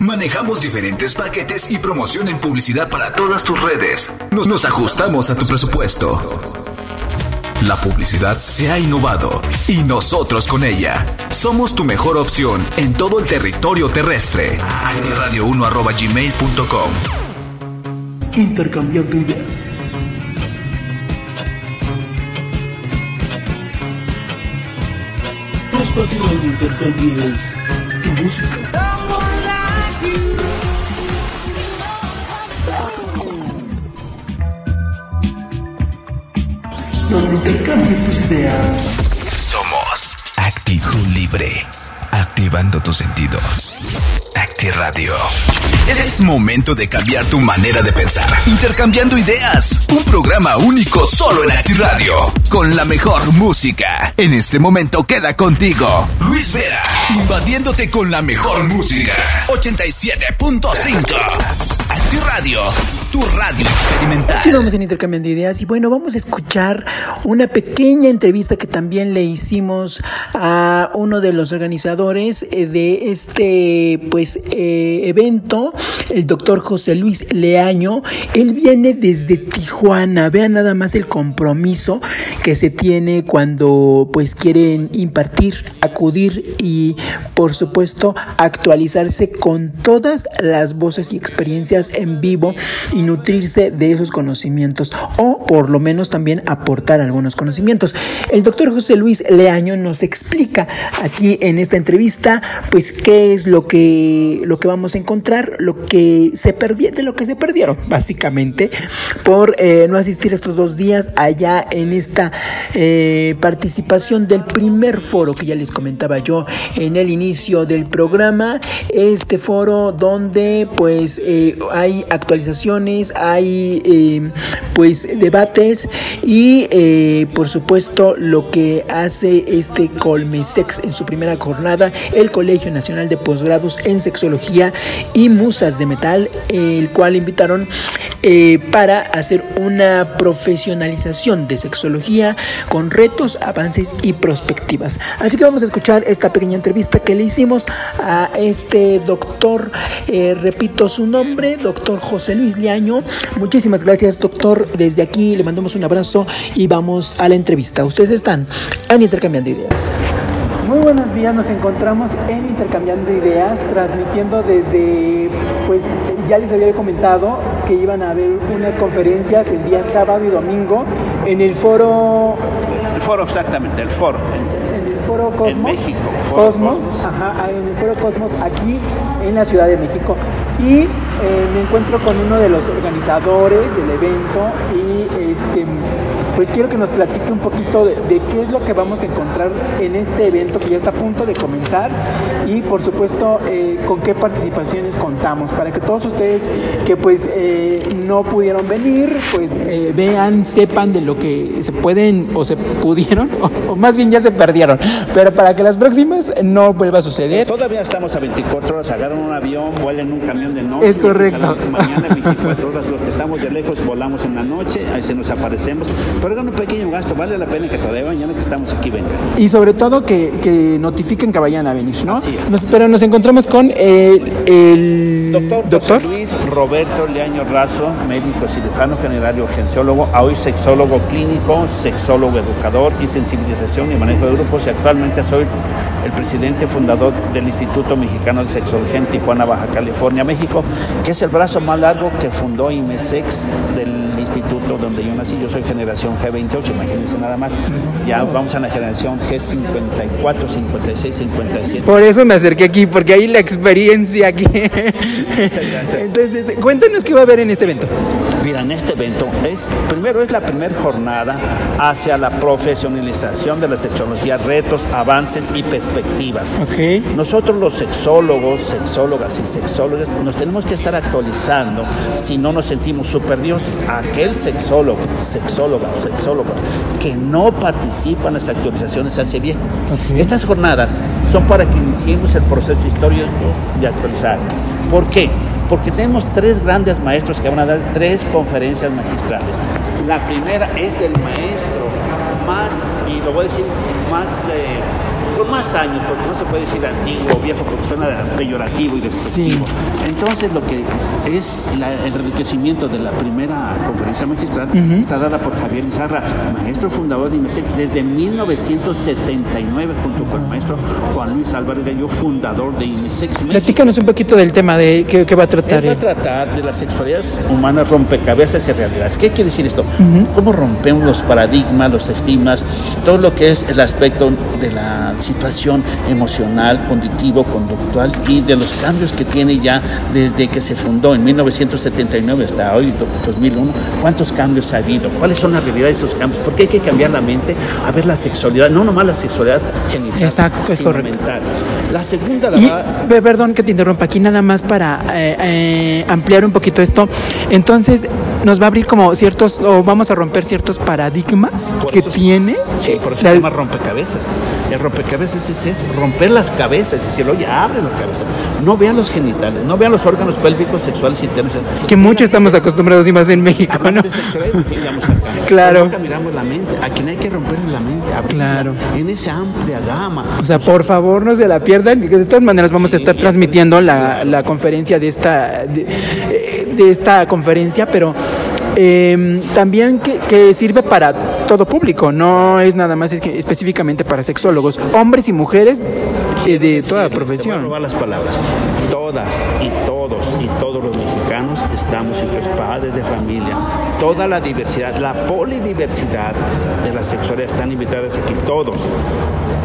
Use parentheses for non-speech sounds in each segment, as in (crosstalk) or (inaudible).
Manejamos diferentes paquetes y promoción en publicidad para todas tus redes. Nos, ajustamos a tu presupuesto. La publicidad se ha innovado y nosotros con ella. Somos tu mejor opción en todo el territorio terrestre. Radio1.gmail.com Intercambiando ideas. Tu música. Donde intercambies tus ideas. Somos Actitud Libre. Activando tus sentidos. Acti Radio. Es momento de cambiar tu manera de pensar. Intercambiando ideas. Un programa único solo en Acti Radio. Con la mejor música. En este momento queda contigo. Luis Vera. Invadiéndote con la mejor música. 87.5. Acti Radio. Tu radio experimental. Vamos en Intercambiando Ideas y bueno, vamos a escuchar una pequeña entrevista que también le hicimos a uno de los organizadores eh, de este pues eh, evento, el doctor José Luis Leaño. Él viene desde Tijuana. Vean nada más el compromiso que se tiene cuando pues quieren impartir, acudir y por supuesto actualizarse con todas las voces y experiencias en vivo y nutrirse de esos conocimientos o por lo menos también aportar algunos conocimientos. El doctor José Luis Leaño nos explica aquí en esta entrevista pues qué es lo que, lo que vamos a encontrar, lo que se de lo que se perdieron básicamente por eh, no asistir estos dos días allá en esta eh, participación del primer foro que ya les comentaba yo en el inicio del programa, este foro donde pues eh, hay actualizaciones hay eh, pues debates y eh, por supuesto lo que hace este Colmesex en su primera jornada, el Colegio Nacional de Posgrados en Sexología y Musas de Metal, el cual invitaron eh, para hacer una profesionalización de sexología con retos, avances y perspectivas. Así que vamos a escuchar esta pequeña entrevista que le hicimos a este doctor, repito su nombre, doctor José Luis Muchísimas gracias, doctor. Desde aquí le mandamos un abrazo y vamos a la entrevista. Ustedes están en Intercambiando Ideas. Muy buenos días, nos encontramos en Intercambiando Ideas, transmitiendo desde, pues ya les había comentado que iban a haber unas conferencias el día sábado y domingo en el foro... El foro exactamente, el foro. En el foro Cosmos. En México. Cosmos, ajá, en el foro Cosmos aquí en la Ciudad de México. Y eh, me encuentro con uno de los organizadores del evento y este pues quiero que nos platique un poquito de, de, qué es lo que vamos a encontrar en este evento que ya está a punto de comenzar y por supuesto eh, con qué participaciones contamos para que todos ustedes que pues eh, no pudieron venir pues eh, vean, sepan de lo que se pueden o se pudieron o, (laughs) o, más bien ya se perdieron pero para que las próximas no vuelva a suceder. Todavía estamos a 24 horas, agarran un avión, vuelan un camión de noche. Es correcto. Mañana 24 horas, los que estamos de lejos volamos en la noche, ahí se nos aparecemos pero un pequeño gasto, vale la pena que todavía mañana que estamos aquí vengan. Y sobre todo que, que notifiquen que vayan a venir, ¿no? Así es. Nos, pero nos encontramos con el, el doctor, doctor Luis Roberto Leaño Razo, médico cirujano general y urgenciólogo, hoy sexólogo clínico, sexólogo educador y sensibilización y manejo de grupos y actualmente soy el presidente fundador del Instituto Mexicano de Sexología en Tijuana, Baja California, México, que es el brazo más largo que fundó IMESEX del instituto donde yo nací. Yo soy generación G28, imagínense nada más. Ya vamos a la generación G54, 56, 57. Por eso me acerqué aquí, porque hay la experiencia aquí. (laughs) Entonces, cuéntanos qué va a haber en este evento. Mira, en este evento es, primero es la primera jornada hacia la profesionalización de la sexología, retos, avances y perspectivas. Okay. Nosotros los sexólogos, sexólogas y sexólogas nos tenemos que estar actualizando si no nos sentimos superdioses. Aquel sexólogo, sexóloga sexóloga que no participa en las actualizaciones hace bien. Okay. Estas jornadas son para que iniciemos el proceso histórico de actualizar. ¿Por qué? porque tenemos tres grandes maestros que van a dar tres conferencias magistrales. La primera es del maestro más, y lo voy a decir, más eh, con más años, porque no se puede decir antiguo o viejo porque suena peyorativo y despectivo. Entonces, lo que es la- el enriquecimiento de la primera conferencia magistral está dada por Javier Izarra, maestro fundador de IMESEC desde 1979, junto con el maestro Juan Luis Álvarez Gallo, fundador de IMESEC México. Platícanos un poquito del tema de que va a tratar. Él va a tratar de las sexualidades humanas rompecabezas y realidades. ¿Qué quiere decir esto? ¿Cómo rompemos los paradigmas, los estigmas, todo lo que es el aspecto de la situación emocional, cognitivo, conductual y de los cambios que tiene ya desde que se fundó en 1979 hasta hoy, do- 2001? ¿Cuántos cambios ha habido? ¿Cuáles son las realidades de esos cambios? ¿Por qué hay que cambiar la mente a ver la sexualidad? No nomás la sexualidad genital, Exacto, es correcto. mental. La segunda la Y, va perdón que te interrumpa aquí, nada más para eh, eh, ampliar un poquito esto. Entonces, nos va a abrir como ciertos, o vamos a romper ciertos paradigmas Por que tiene. Sí, por eso la- se llama rompecabezas. El rompecabezas es eso, romper las cabezas, es decir, oye, abre la cabeza. No vean los genitales, no vean los órganos pélvicos sexuales internos. que mucho estamos acostumbrados y más en México, ¿no? De acá. (laughs) Claro. Nunca miramos la mente. A quien hay que romper la mente, abrirla Claro. en esa amplia gama. O sea, por favor, no se la pierdan. De todas maneras, vamos a estar transmitiendo la, conferencia de esta, de, eh, de esta conferencia, pero eh, también que, que sirve para todo público, no es nada más específicamente para sexólogos, hombres y mujeres eh, de toda Decirles, Te voy a profesión. robar las palabras. Todas y todos y todos los mexicanos estamos incluidos padres de familia. Toda la diversidad, la polidiversidad de la sexualidad están invitadas aquí. Todos.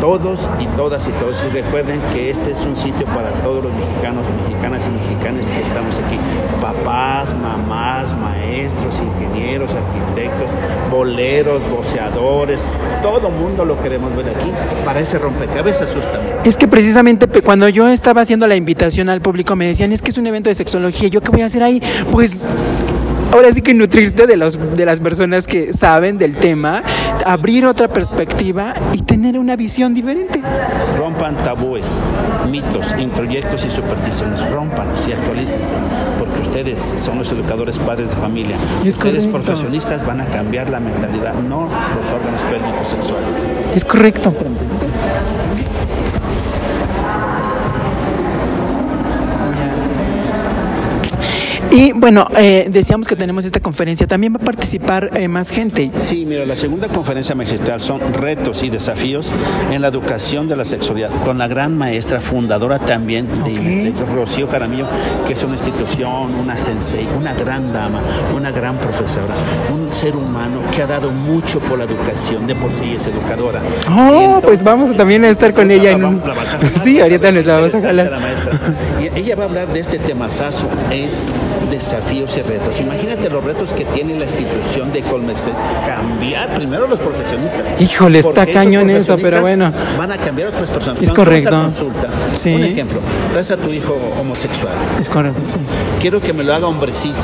Todos y todas y todos. Y recuerden que este es un sitio para todos los mexicanos, mexicanas y mexicanas que estamos aquí. Papás, mamás, maestros, ingenieros, arquitectos, boleros, voceadores. Todo mundo lo queremos ver aquí para ese rompecabezas justamente. Es que precisamente cuando yo estaba haciendo la invitación al público me decían, es que es un evento de sexología, ¿yo qué voy a hacer ahí? Pues ahora sí que nutrirte de, los, de las personas que saben del tema, abrir otra perspectiva y tener una visión diferente. Rompan tabúes, mitos, introyectos y supersticiones. Rómpanos y actualícense, porque ustedes son los educadores padres de familia. Es ustedes correcto. profesionistas van a cambiar la mentalidad, no los órganos pélvicos sexuales. Es correcto. Y bueno, eh, decíamos que tenemos esta conferencia. También va a participar eh, más gente. Sí, mira, la segunda conferencia magistral son retos y desafíos en la educación de la sexualidad, con la gran maestra fundadora también de Ok. IMESEX, Rocío Jaramillo, que es una institución, una sensei, una gran dama, una gran profesora, un ser humano que ha dado mucho por la educación, de por sí es educadora. Oh, entonces, pues vamos también a estar con la ella en un- vas (laughs) Sí, vas ahorita nos la vamos a jalar. la maestra. Y ella va a hablar de este temazazo, es desafíos y retos. Imagínate los retos que tiene la institución de Colmesex. Cambiar primero los profesionistas. Híjole, está cañón eso, pero bueno. Van a cambiar otras personas. Es Cuando vas a correcto. consulta, Sí. Un ejemplo, traes a tu hijo homosexual. Es correcto. sí. Quiero que me lo haga hombrecito.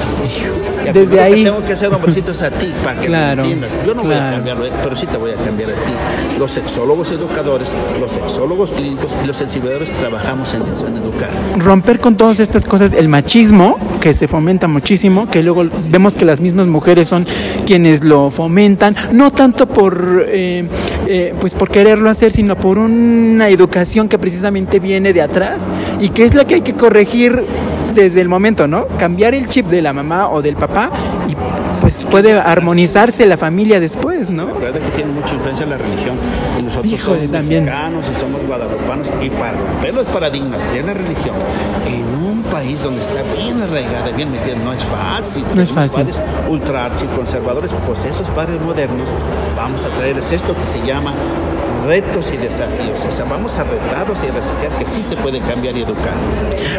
Desde primero que ahí. tengo que hacer hombrecito es a ti, para que Claro, me entiendas. Yo no voy a claro. cambiarlo, eh, pero sí te voy a cambiar a ti. Los sexólogos educadores, los sexólogos clínicos y los sensibilizadores trabajamos en eso, en educar. romper con todas estas cosas, el machismo, que se fomenta muchísimo, que luego vemos que las mismas mujeres son quienes lo fomentan, no tanto por, eh, eh, pues por quererlo hacer, sino por una educación que precisamente viene de atrás y que es la que hay que corregir desde el momento, ¿no? Cambiar el chip de la mamá o del papá y pues puede armonizarse la familia después, ¿no? Recuerda que tiene mucha influencia la religión. Y nosotros Híjole, somos también. mexicanos y somos guadalupanos. Y para romper los paradigmas de la religión en país donde está bien arraigada, bien metida, no es fácil. No es fácil. padres ultra archiconservadores, pues esos padres modernos, vamos a traerles esto que se llama retos y desafíos. O sea, vamos a retarlos y a desafiar que sí se puede cambiar y educar.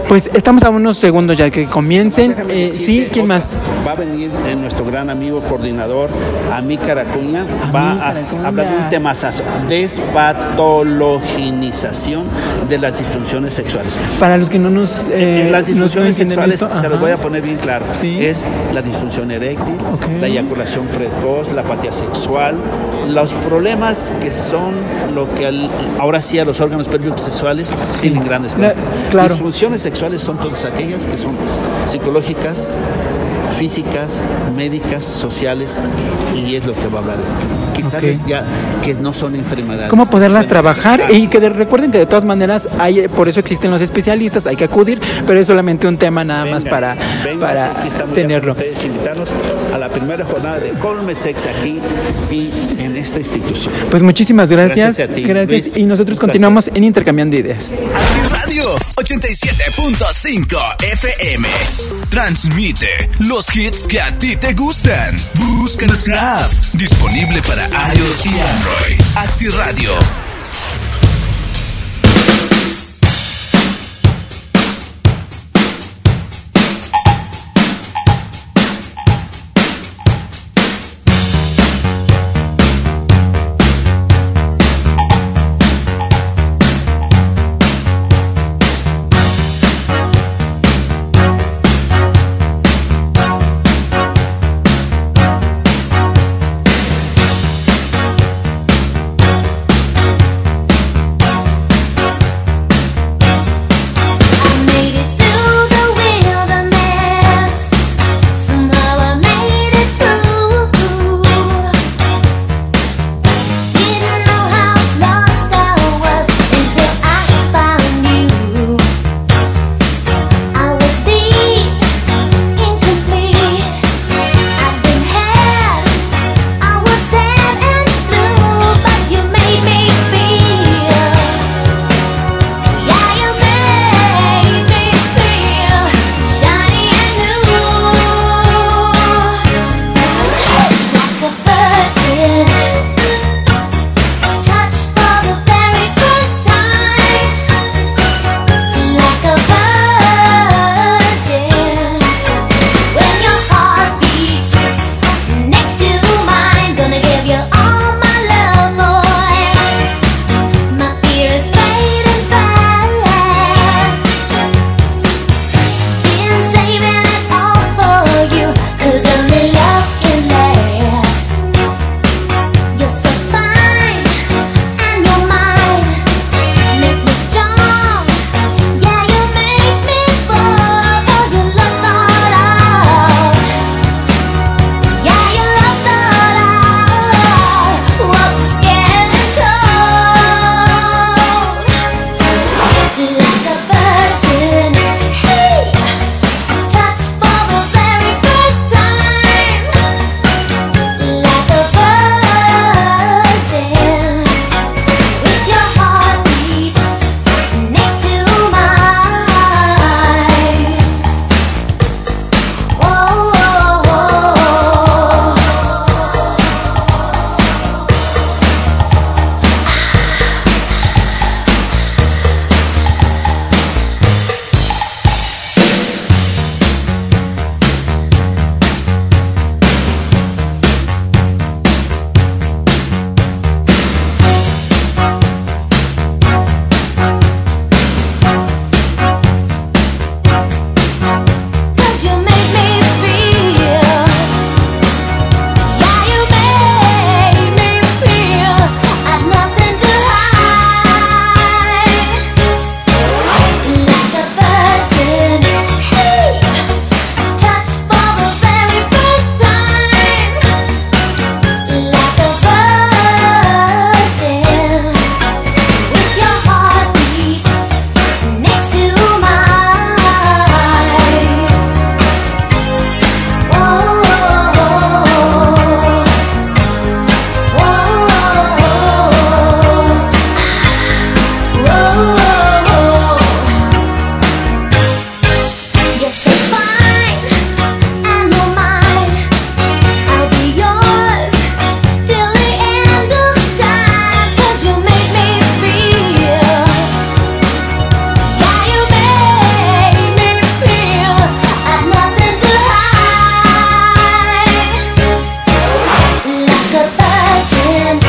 Pues estamos a unos segundos ya que comiencen. Eh, sí, ¿quién otra. más? Va a venir eh, nuestro gran amigo coordinador, Amícar Acuña, va a hablar de un temazazo, despatologinización de las disfunciones sexuales. Para los que no nos... eh, las nos no disfunciones sexuales, esto, se ajá. voy a poner bien claro, Sí. es la disfunción eréctil, Ok. la eyaculación precoz, la apatía sexual, los problemas que son lo que al- ahora sí a los órganos pélvicos sexuales tienen grandes problemas. claro. Disfunciones sexuales sexuales son todas aquellas que son psicológicas, físicas, médicas, sociales, y es lo que va a hablar. Quitarles ya que no son enfermedades. ¿Cómo poderlas trabajar? Y que de- recuerden que de todas maneras, hay, por eso existen los especialistas, hay que acudir, pero es solamente un tema nada más para, para tenerlo. ustedes, a la primera jornada de Colmesex aquí y en esta institución. Pues muchísimas gracias. Gracias a ti, Gracias. Luis. Y nosotros continuamos en Intercambiando Ideas. Acti Radio 87.5 FM. Transmite los hits que a ti te gustan. Busca nuestra app. Disponible para iOS y Android. Acti Radio. goodbye, Jim.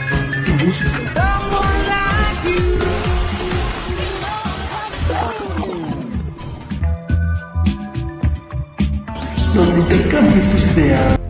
intercambies tu música. Donde intercambies tus ideas.